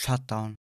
Shutdown.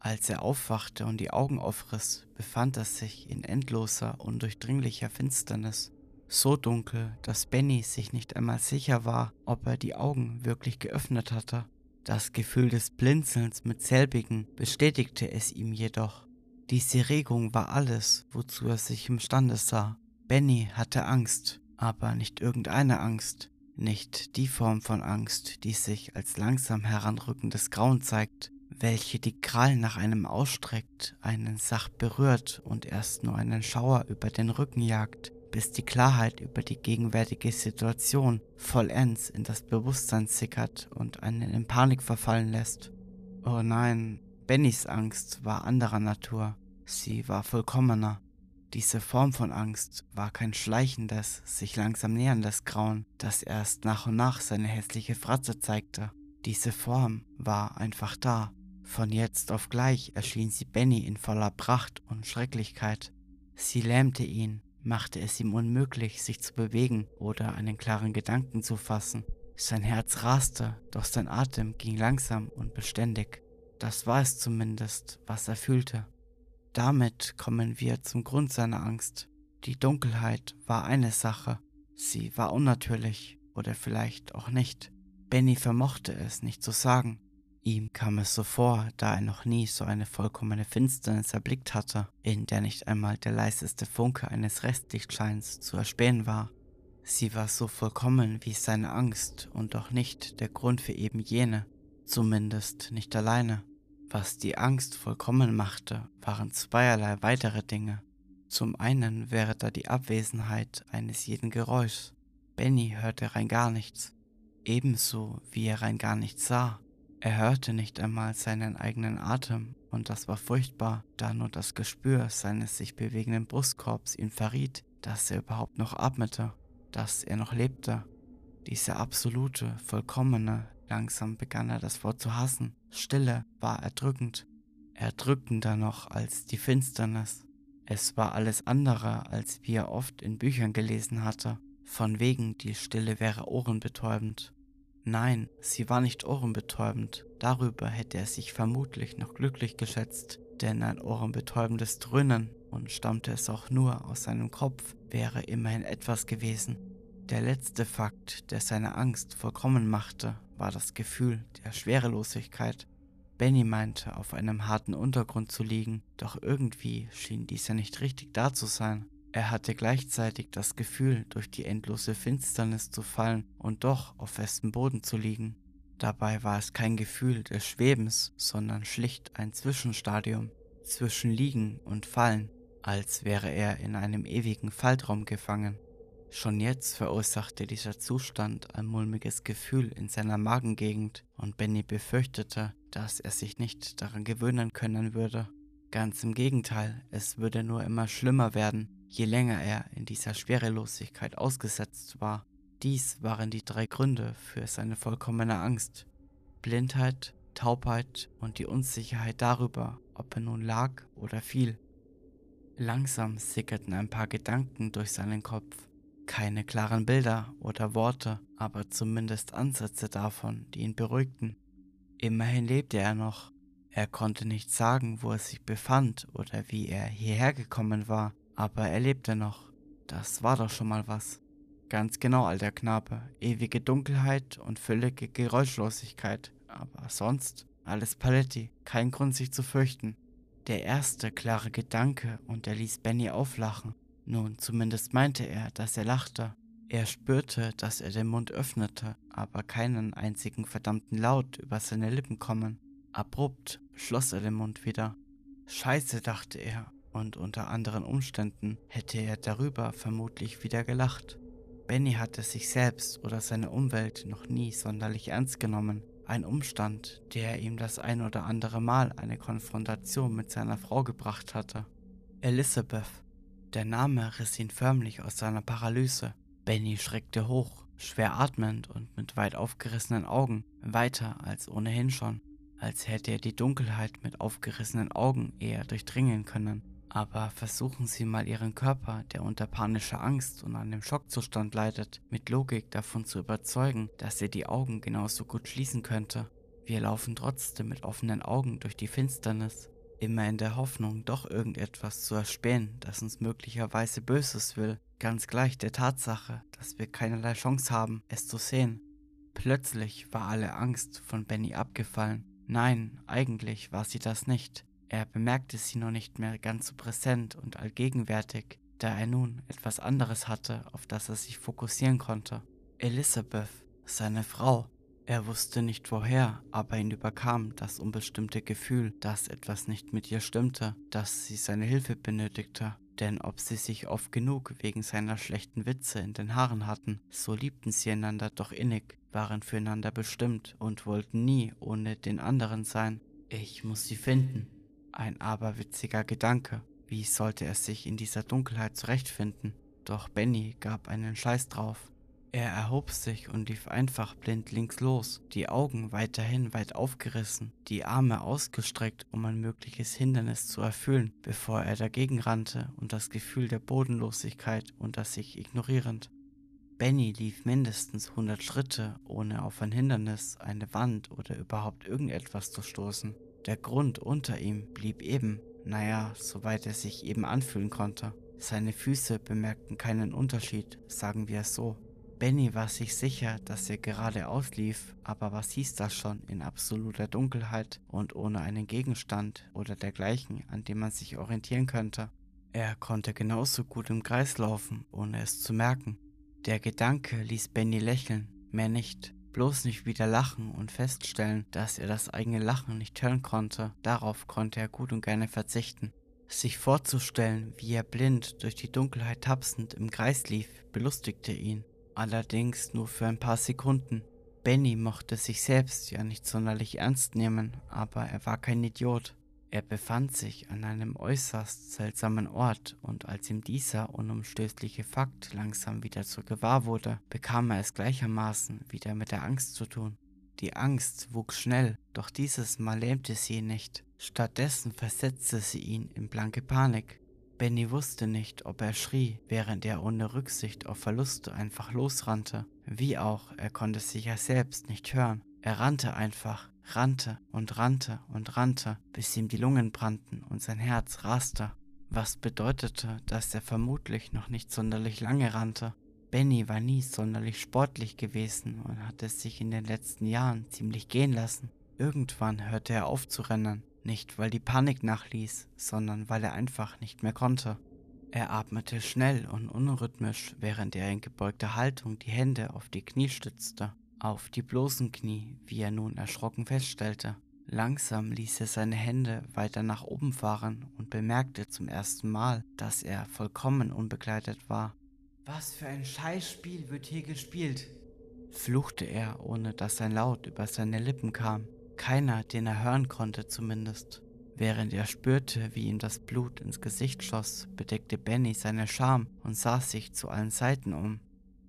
Als er aufwachte und die Augen aufriss, befand er sich in endloser, undurchdringlicher Finsternis. So dunkel, dass Benny sich nicht einmal sicher war, ob er die Augen wirklich geöffnet hatte. Das Gefühl des Blinzelns mit selbigen bestätigte es ihm jedoch. Diese Regung war alles, wozu er sich imstande sah. Benny hatte Angst, aber nicht irgendeine Angst, nicht die Form von Angst, die sich als langsam heranrückendes Grauen zeigt, welche die Krallen nach einem ausstreckt, einen sacht berührt und erst nur einen Schauer über den Rücken jagt, bis die Klarheit über die gegenwärtige Situation vollends in das Bewusstsein sickert und einen in Panik verfallen lässt. Oh nein, Bennys Angst war anderer Natur. Sie war vollkommener. Diese Form von Angst war kein schleichendes, sich langsam näherndes Grauen, das erst nach und nach seine hässliche Fratze zeigte. Diese Form war einfach da. Von jetzt auf gleich erschien sie Benny in voller Pracht und Schrecklichkeit. Sie lähmte ihn, machte es ihm unmöglich, sich zu bewegen oder einen klaren Gedanken zu fassen. Sein Herz raste, doch sein Atem ging langsam und beständig. Das war es zumindest, was er fühlte. Damit kommen wir zum Grund seiner Angst. Die Dunkelheit war eine Sache. Sie war unnatürlich oder vielleicht auch nicht. Benny vermochte es nicht zu sagen. Ihm kam es so vor, da er noch nie so eine vollkommene Finsternis erblickt hatte, in der nicht einmal der leiseste Funke eines Restlichtscheins zu erspähen war. Sie war so vollkommen wie seine Angst und doch nicht der Grund für eben jene, zumindest nicht alleine. Was die Angst vollkommen machte, waren zweierlei weitere Dinge. Zum einen wäre da die Abwesenheit eines jeden Geräuschs. Benny hörte rein gar nichts, ebenso wie er rein gar nichts sah. Er hörte nicht einmal seinen eigenen Atem, und das war furchtbar, da nur das Gespür seines sich bewegenden Brustkorbs ihm verriet, dass er überhaupt noch atmete, dass er noch lebte. Diese absolute, vollkommene, langsam begann er das Wort zu hassen. Stille war erdrückend, erdrückender noch als die Finsternis. Es war alles andere, als wie er oft in Büchern gelesen hatte, von wegen die Stille wäre ohrenbetäubend. Nein, sie war nicht ohrenbetäubend. Darüber hätte er sich vermutlich noch glücklich geschätzt, denn ein ohrenbetäubendes Dröhnen, und stammte es auch nur aus seinem Kopf, wäre immerhin etwas gewesen. Der letzte Fakt, der seine Angst vollkommen machte, war das Gefühl der Schwerelosigkeit. Benny meinte, auf einem harten Untergrund zu liegen, doch irgendwie schien dieser nicht richtig da zu sein. Er hatte gleichzeitig das Gefühl, durch die endlose Finsternis zu fallen und doch auf festem Boden zu liegen. Dabei war es kein Gefühl des Schwebens, sondern schlicht ein Zwischenstadium zwischen Liegen und Fallen, als wäre er in einem ewigen Faltraum gefangen. Schon jetzt verursachte dieser Zustand ein mulmiges Gefühl in seiner Magengegend und Benny befürchtete, dass er sich nicht daran gewöhnen können würde. Ganz im Gegenteil, es würde nur immer schlimmer werden, je länger er in dieser Schwerelosigkeit ausgesetzt war. Dies waren die drei Gründe für seine vollkommene Angst. Blindheit, Taubheit und die Unsicherheit darüber, ob er nun lag oder fiel. Langsam sickerten ein paar Gedanken durch seinen Kopf. Keine klaren Bilder oder Worte, aber zumindest Ansätze davon, die ihn beruhigten. Immerhin lebte er noch. Er konnte nicht sagen, wo er sich befand oder wie er hierher gekommen war, aber er lebte noch. Das war doch schon mal was. Ganz genau, alter Knabe. Ewige Dunkelheit und völlige Geräuschlosigkeit. Aber sonst alles Paletti. Kein Grund, sich zu fürchten. Der erste klare Gedanke und er ließ Benny auflachen. Nun, zumindest meinte er, dass er lachte. Er spürte, dass er den Mund öffnete, aber keinen einzigen verdammten Laut über seine Lippen kommen. Abrupt schloss er den Mund wieder. Scheiße, dachte er, und unter anderen Umständen hätte er darüber vermutlich wieder gelacht. Benny hatte sich selbst oder seine Umwelt noch nie sonderlich ernst genommen. Ein Umstand, der ihm das ein oder andere Mal eine Konfrontation mit seiner Frau gebracht hatte. Elizabeth. Der Name riss ihn förmlich aus seiner Paralyse. Benny schreckte hoch, schwer atmend und mit weit aufgerissenen Augen, weiter als ohnehin schon, als hätte er die Dunkelheit mit aufgerissenen Augen eher durchdringen können. Aber versuchen Sie mal Ihren Körper, der unter panischer Angst und einem Schockzustand leidet, mit Logik davon zu überzeugen, dass er die Augen genauso gut schließen könnte. Wir laufen trotzdem mit offenen Augen durch die Finsternis, immer in der Hoffnung, doch irgendetwas zu erspähen, das uns möglicherweise Böses will, ganz gleich der Tatsache, dass wir keinerlei Chance haben, es zu sehen. Plötzlich war alle Angst von Benny abgefallen. Nein, eigentlich war sie das nicht. Er bemerkte sie noch nicht mehr ganz so präsent und allgegenwärtig, da er nun etwas anderes hatte, auf das er sich fokussieren konnte. Elizabeth, seine Frau. Er wusste nicht woher, aber ihn überkam das unbestimmte Gefühl, dass etwas nicht mit ihr stimmte, dass sie seine Hilfe benötigte. Denn ob sie sich oft genug wegen seiner schlechten Witze in den Haaren hatten, so liebten sie einander doch innig, waren füreinander bestimmt und wollten nie ohne den anderen sein. Ich muss sie finden, ein aberwitziger Gedanke. Wie sollte er sich in dieser Dunkelheit zurechtfinden? Doch Benny gab einen Scheiß drauf. Er erhob sich und lief einfach blind links los, die Augen weiterhin weit aufgerissen, die Arme ausgestreckt, um ein mögliches Hindernis zu erfüllen, bevor er dagegen rannte und das Gefühl der Bodenlosigkeit unter sich ignorierend. Benny lief mindestens 100 Schritte, ohne auf ein Hindernis, eine Wand oder überhaupt irgendetwas zu stoßen. Der Grund unter ihm blieb eben, naja, soweit er sich eben anfühlen konnte. Seine Füße bemerkten keinen Unterschied, sagen wir es so. Benny war sich sicher, dass er geradeaus lief, aber was hieß das schon in absoluter Dunkelheit und ohne einen Gegenstand oder dergleichen, an dem man sich orientieren könnte? Er konnte genauso gut im Kreis laufen, ohne es zu merken. Der Gedanke ließ Benny lächeln, mehr nicht bloß nicht wieder lachen und feststellen, dass er das eigene Lachen nicht hören konnte. Darauf konnte er gut und gerne verzichten. Sich vorzustellen, wie er blind durch die Dunkelheit tapsend im Kreis lief, belustigte ihn. Allerdings nur für ein paar Sekunden. Benny mochte sich selbst ja nicht sonderlich ernst nehmen, aber er war kein Idiot. Er befand sich an einem äußerst seltsamen Ort, und als ihm dieser unumstößliche Fakt langsam wieder zu gewahr wurde, bekam er es gleichermaßen wieder mit der Angst zu tun. Die Angst wuchs schnell, doch dieses Mal lähmte sie ihn nicht. Stattdessen versetzte sie ihn in blanke Panik. Benny wusste nicht, ob er schrie, während er ohne Rücksicht auf Verluste einfach losrannte. Wie auch, er konnte sich ja selbst nicht hören. Er rannte einfach, rannte und rannte und rannte, bis ihm die Lungen brannten und sein Herz raste, was bedeutete, dass er vermutlich noch nicht sonderlich lange rannte. Benny war nie sonderlich sportlich gewesen und hatte sich in den letzten Jahren ziemlich gehen lassen. Irgendwann hörte er auf zu rennen, nicht weil die Panik nachließ, sondern weil er einfach nicht mehr konnte. Er atmete schnell und unrhythmisch, während er in gebeugter Haltung die Hände auf die Knie stützte auf die bloßen Knie, wie er nun erschrocken feststellte. Langsam ließ er seine Hände weiter nach oben fahren und bemerkte zum ersten Mal, dass er vollkommen unbegleitet war. Was für ein Scheißspiel wird hier gespielt? fluchte er, ohne dass ein Laut über seine Lippen kam. Keiner, den er hören konnte zumindest. Während er spürte, wie ihm das Blut ins Gesicht schoss, bedeckte Benny seine Scham und sah sich zu allen Seiten um.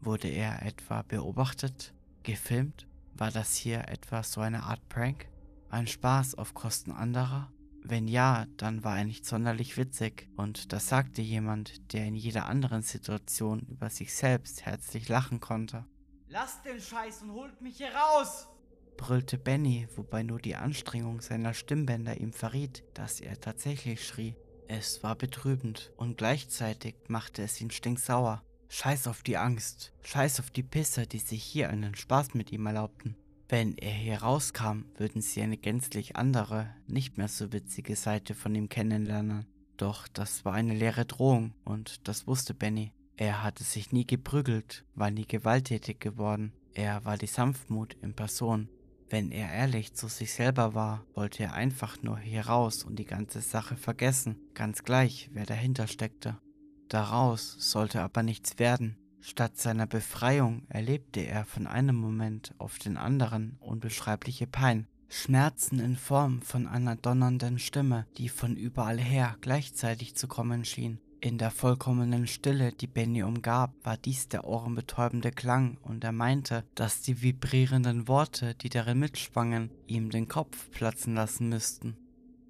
Wurde er etwa beobachtet? Gefilmt? War das hier etwa so eine Art Prank? Ein Spaß auf Kosten anderer? Wenn ja, dann war er nicht sonderlich witzig, und das sagte jemand, der in jeder anderen Situation über sich selbst herzlich lachen konnte. Lasst den Scheiß und holt mich hier raus! Brüllte Benny, wobei nur die Anstrengung seiner Stimmbänder ihm verriet, dass er tatsächlich schrie. Es war betrübend und gleichzeitig machte es ihn stinksauer. Scheiß auf die Angst, scheiß auf die Pisser, die sich hier einen Spaß mit ihm erlaubten. Wenn er hier rauskam, würden sie eine gänzlich andere, nicht mehr so witzige Seite von ihm kennenlernen. Doch das war eine leere Drohung und das wusste Benny. Er hatte sich nie geprügelt, war nie gewalttätig geworden. Er war die Sanftmut in Person. Wenn er ehrlich zu sich selber war, wollte er einfach nur hier raus und die ganze Sache vergessen, ganz gleich, wer dahinter steckte. Daraus sollte aber nichts werden. Statt seiner Befreiung erlebte er von einem Moment auf den anderen unbeschreibliche Pein, Schmerzen in Form von einer donnernden Stimme, die von überall her gleichzeitig zu kommen schien. In der vollkommenen Stille, die Benny umgab, war dies der ohrenbetäubende Klang, und er meinte, dass die vibrierenden Worte, die darin mitschwangen, ihm den Kopf platzen lassen müssten.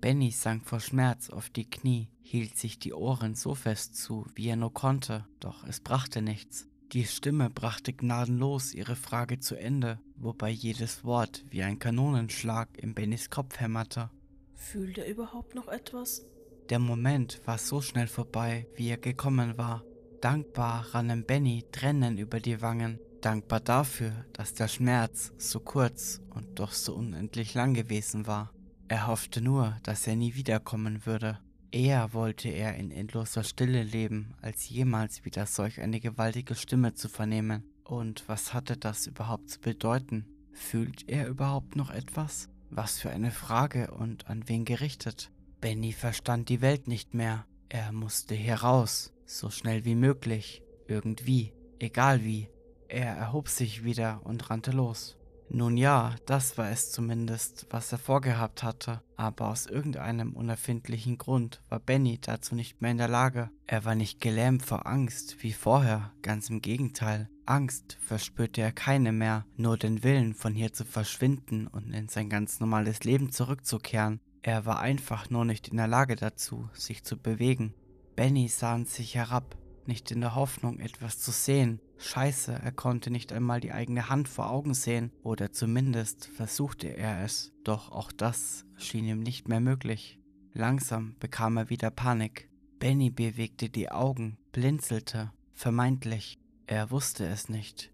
Benny sank vor Schmerz auf die Knie, hielt sich die Ohren so fest zu, wie er nur konnte, doch es brachte nichts. Die Stimme brachte gnadenlos ihre Frage zu Ende, wobei jedes Wort wie ein Kanonenschlag in Bennys Kopf hämmerte. Fühlt er überhaupt noch etwas? Der Moment war so schnell vorbei, wie er gekommen war. Dankbar rannen Benny Tränen über die Wangen, dankbar dafür, dass der Schmerz so kurz und doch so unendlich lang gewesen war. Er hoffte nur, dass er nie wiederkommen würde. Eher wollte er in endloser Stille leben, als jemals wieder solch eine gewaltige Stimme zu vernehmen. Und was hatte das überhaupt zu bedeuten? Fühlt er überhaupt noch etwas? Was für eine Frage und an wen gerichtet? Benny verstand die Welt nicht mehr. Er musste heraus, so schnell wie möglich, irgendwie, egal wie. Er erhob sich wieder und rannte los. Nun ja, das war es zumindest, was er vorgehabt hatte, aber aus irgendeinem unerfindlichen Grund war Benny dazu nicht mehr in der Lage. Er war nicht gelähmt vor Angst wie vorher, ganz im Gegenteil. Angst verspürte er keine mehr, nur den Willen, von hier zu verschwinden und in sein ganz normales Leben zurückzukehren. Er war einfach nur nicht in der Lage dazu, sich zu bewegen. Benny sah an sich herab, nicht in der Hoffnung, etwas zu sehen. Scheiße, er konnte nicht einmal die eigene Hand vor Augen sehen, oder zumindest versuchte er es, doch auch das schien ihm nicht mehr möglich. Langsam bekam er wieder Panik. Benny bewegte die Augen, blinzelte, vermeintlich. Er wusste es nicht.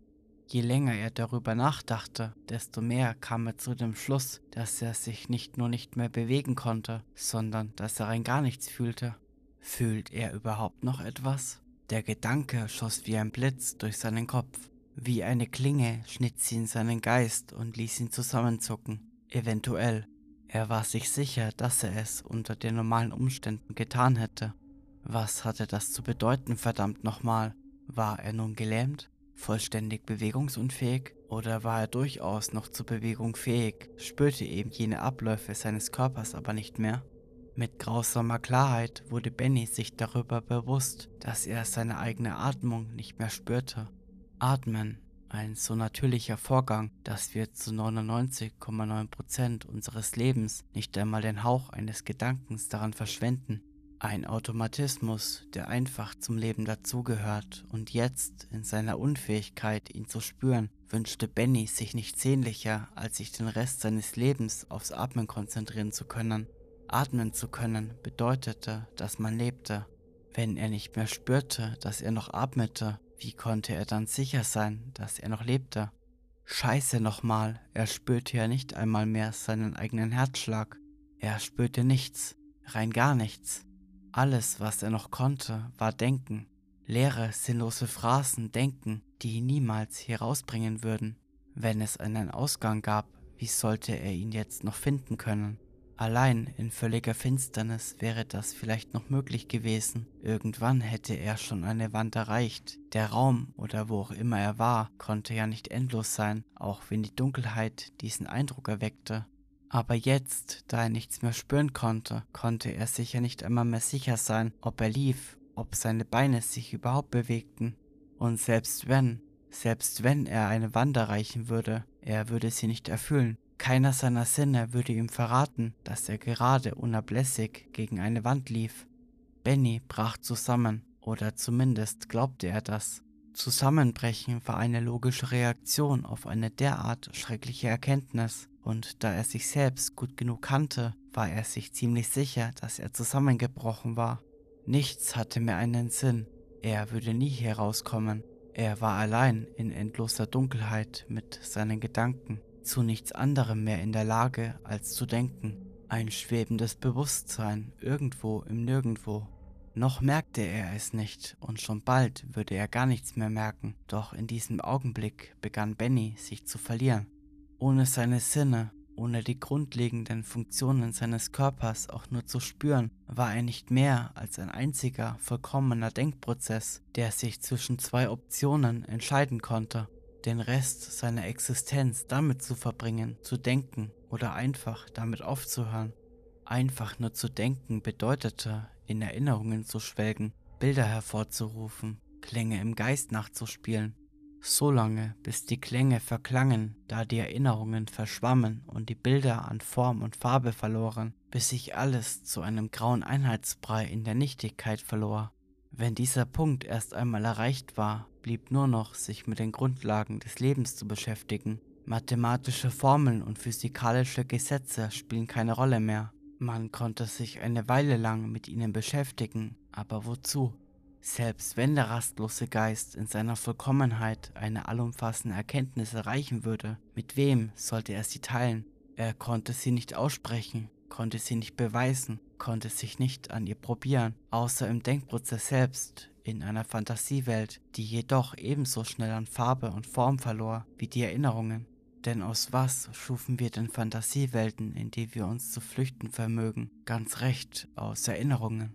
Je länger er darüber nachdachte, desto mehr kam er zu dem Schluss, dass er sich nicht nur nicht mehr bewegen konnte, sondern dass er rein gar nichts fühlte. Fühlt er überhaupt noch etwas? Der Gedanke schoss wie ein Blitz durch seinen Kopf. Wie eine Klinge schnitt sie in seinen Geist und ließ ihn zusammenzucken. Eventuell. Er war sich sicher, dass er es unter den normalen Umständen getan hätte. Was hatte das zu bedeuten, verdammt nochmal? War er nun gelähmt? Vollständig bewegungsunfähig? Oder war er durchaus noch zur Bewegung fähig, spürte eben jene Abläufe seines Körpers aber nicht mehr? Mit grausamer Klarheit wurde Benny sich darüber bewusst, dass er seine eigene Atmung nicht mehr spürte. Atmen, ein so natürlicher Vorgang, dass wir zu 99,9% unseres Lebens nicht einmal den Hauch eines Gedankens daran verschwenden. Ein Automatismus, der einfach zum Leben dazugehört und jetzt in seiner Unfähigkeit, ihn zu spüren, wünschte Benny sich nicht sehnlicher, als sich den Rest seines Lebens aufs Atmen konzentrieren zu können. Atmen zu können bedeutete, dass man lebte. Wenn er nicht mehr spürte, dass er noch atmete, wie konnte er dann sicher sein, dass er noch lebte? Scheiße nochmal, er spürte ja nicht einmal mehr seinen eigenen Herzschlag. Er spürte nichts, rein gar nichts. Alles, was er noch konnte, war Denken. Leere, sinnlose Phrasen denken, die ihn niemals hier rausbringen würden. Wenn es einen Ausgang gab, wie sollte er ihn jetzt noch finden können? Allein in völliger Finsternis wäre das vielleicht noch möglich gewesen. Irgendwann hätte er schon eine Wand erreicht. Der Raum oder wo auch immer er war, konnte ja nicht endlos sein, auch wenn die Dunkelheit diesen Eindruck erweckte. Aber jetzt, da er nichts mehr spüren konnte, konnte er sicher nicht einmal mehr sicher sein, ob er lief, ob seine Beine sich überhaupt bewegten. Und selbst wenn, selbst wenn er eine Wand erreichen würde, er würde sie nicht erfüllen, keiner seiner Sinne würde ihm verraten, dass er gerade unablässig gegen eine Wand lief. Benny brach zusammen, oder zumindest glaubte er das. Zusammenbrechen war eine logische Reaktion auf eine derart schreckliche Erkenntnis, und da er sich selbst gut genug kannte, war er sich ziemlich sicher, dass er zusammengebrochen war. Nichts hatte mehr einen Sinn, er würde nie herauskommen. Er war allein in endloser Dunkelheit mit seinen Gedanken zu nichts anderem mehr in der Lage, als zu denken. Ein schwebendes Bewusstsein irgendwo im Nirgendwo. Noch merkte er es nicht und schon bald würde er gar nichts mehr merken, doch in diesem Augenblick begann Benny sich zu verlieren. Ohne seine Sinne, ohne die grundlegenden Funktionen seines Körpers auch nur zu spüren, war er nicht mehr als ein einziger vollkommener Denkprozess, der sich zwischen zwei Optionen entscheiden konnte den Rest seiner Existenz damit zu verbringen, zu denken oder einfach damit aufzuhören. Einfach nur zu denken bedeutete, in Erinnerungen zu schwelgen, Bilder hervorzurufen, Klänge im Geist nachzuspielen, so lange, bis die Klänge verklangen, da die Erinnerungen verschwammen und die Bilder an Form und Farbe verloren, bis sich alles zu einem grauen Einheitsbrei in der Nichtigkeit verlor. Wenn dieser Punkt erst einmal erreicht war, blieb nur noch, sich mit den Grundlagen des Lebens zu beschäftigen. Mathematische Formeln und physikalische Gesetze spielen keine Rolle mehr. Man konnte sich eine Weile lang mit ihnen beschäftigen, aber wozu? Selbst wenn der rastlose Geist in seiner Vollkommenheit eine allumfassende Erkenntnis erreichen würde, mit wem sollte er sie teilen? Er konnte sie nicht aussprechen, konnte sie nicht beweisen, konnte sich nicht an ihr probieren, außer im Denkprozess selbst, in einer Fantasiewelt, die jedoch ebenso schnell an Farbe und Form verlor wie die Erinnerungen. Denn aus was schufen wir denn Fantasiewelten, in die wir uns zu flüchten vermögen? Ganz recht, aus Erinnerungen.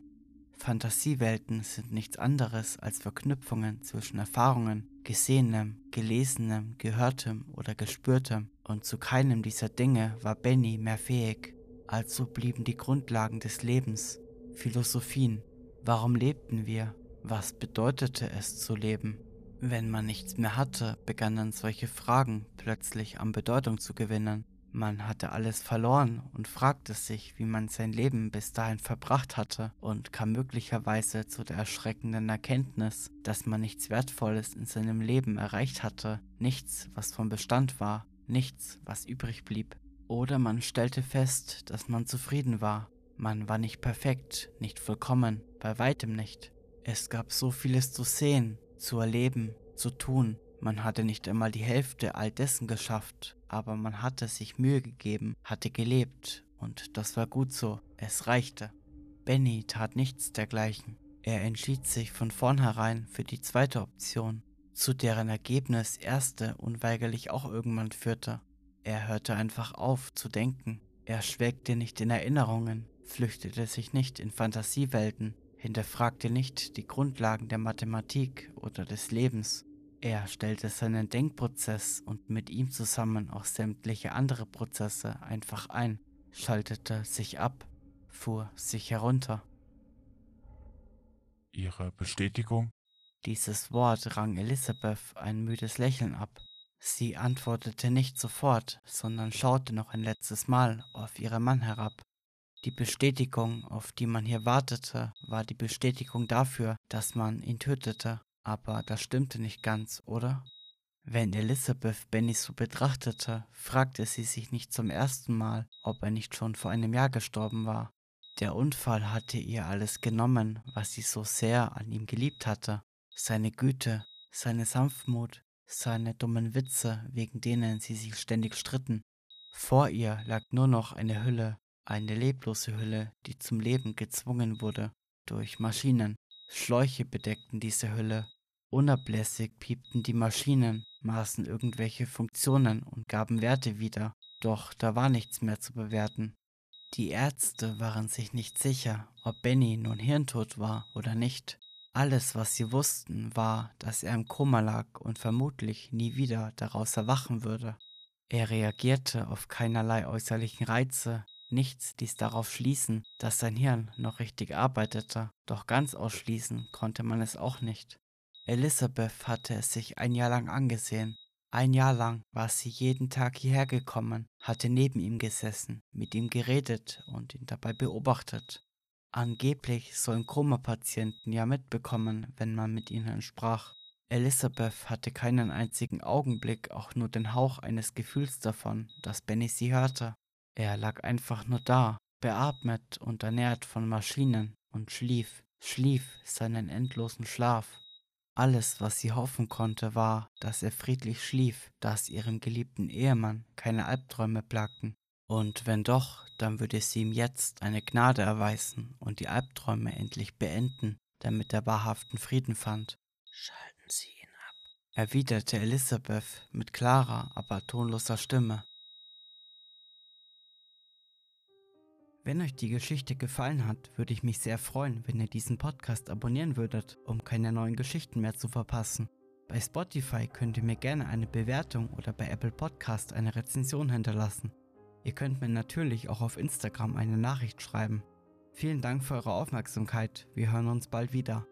Fantasiewelten sind nichts anderes als Verknüpfungen zwischen Erfahrungen, Gesehenem, Gelesenem, Gehörtem oder Gespürtem, und zu keinem dieser Dinge war Benny mehr fähig. Also blieben die Grundlagen des Lebens, Philosophien. Warum lebten wir? Was bedeutete es zu leben? Wenn man nichts mehr hatte, begannen solche Fragen plötzlich an Bedeutung zu gewinnen. Man hatte alles verloren und fragte sich, wie man sein Leben bis dahin verbracht hatte und kam möglicherweise zu der erschreckenden Erkenntnis, dass man nichts Wertvolles in seinem Leben erreicht hatte, nichts, was von Bestand war, nichts, was übrig blieb. Oder man stellte fest, dass man zufrieden war. Man war nicht perfekt, nicht vollkommen, bei weitem nicht. Es gab so vieles zu sehen, zu erleben, zu tun. Man hatte nicht einmal die Hälfte all dessen geschafft, aber man hatte sich Mühe gegeben, hatte gelebt und das war gut so, es reichte. Benny tat nichts dergleichen. Er entschied sich von vornherein für die zweite Option, zu deren Ergebnis erste unweigerlich auch irgendwann führte. Er hörte einfach auf zu denken. Er schwelgte nicht in Erinnerungen, flüchtete sich nicht in Fantasiewelten, hinterfragte nicht die Grundlagen der Mathematik oder des Lebens. Er stellte seinen Denkprozess und mit ihm zusammen auch sämtliche andere Prozesse einfach ein, schaltete sich ab, fuhr sich herunter. Ihre Bestätigung? Dieses Wort rang Elisabeth ein müdes Lächeln ab. Sie antwortete nicht sofort, sondern schaute noch ein letztes Mal auf ihren Mann herab. Die Bestätigung, auf die man hier wartete, war die Bestätigung dafür, dass man ihn tötete. Aber das stimmte nicht ganz, oder? Wenn Elizabeth Benny so betrachtete, fragte sie sich nicht zum ersten Mal, ob er nicht schon vor einem Jahr gestorben war. Der Unfall hatte ihr alles genommen, was sie so sehr an ihm geliebt hatte. Seine Güte, seine Sanftmut, seine dummen Witze, wegen denen sie sich ständig stritten. Vor ihr lag nur noch eine Hülle, eine leblose Hülle, die zum Leben gezwungen wurde durch Maschinen. Schläuche bedeckten diese Hülle. Unablässig piepten die Maschinen, maßen irgendwelche Funktionen und gaben Werte wieder. Doch da war nichts mehr zu bewerten. Die Ärzte waren sich nicht sicher, ob Benny nun hirntot war oder nicht. Alles, was sie wussten, war, dass er im Koma lag und vermutlich nie wieder daraus erwachen würde. Er reagierte auf keinerlei äußerlichen Reize, Nichts ließ darauf schließen, dass sein Hirn noch richtig arbeitete, doch ganz ausschließen konnte man es auch nicht. Elisabeth hatte es sich ein Jahr lang angesehen. Ein Jahr lang war sie jeden Tag hierher gekommen, hatte neben ihm gesessen, mit ihm geredet und ihn dabei beobachtet. Angeblich sollen Koma-Patienten ja mitbekommen, wenn man mit ihnen sprach. Elisabeth hatte keinen einzigen Augenblick auch nur den Hauch eines Gefühls davon, dass Benny sie hörte. Er lag einfach nur da, beatmet und ernährt von Maschinen und schlief, schlief seinen endlosen Schlaf. Alles, was sie hoffen konnte, war, dass er friedlich schlief, dass ihrem geliebten Ehemann keine Albträume plagten. Und wenn doch, dann würde sie ihm jetzt eine Gnade erweisen und die Albträume endlich beenden, damit er wahrhaften Frieden fand. Schalten Sie ihn ab, erwiderte Elisabeth mit klarer, aber tonloser Stimme. Wenn euch die Geschichte gefallen hat, würde ich mich sehr freuen, wenn ihr diesen Podcast abonnieren würdet, um keine neuen Geschichten mehr zu verpassen. Bei Spotify könnt ihr mir gerne eine Bewertung oder bei Apple Podcast eine Rezension hinterlassen. Ihr könnt mir natürlich auch auf Instagram eine Nachricht schreiben. Vielen Dank für eure Aufmerksamkeit. Wir hören uns bald wieder.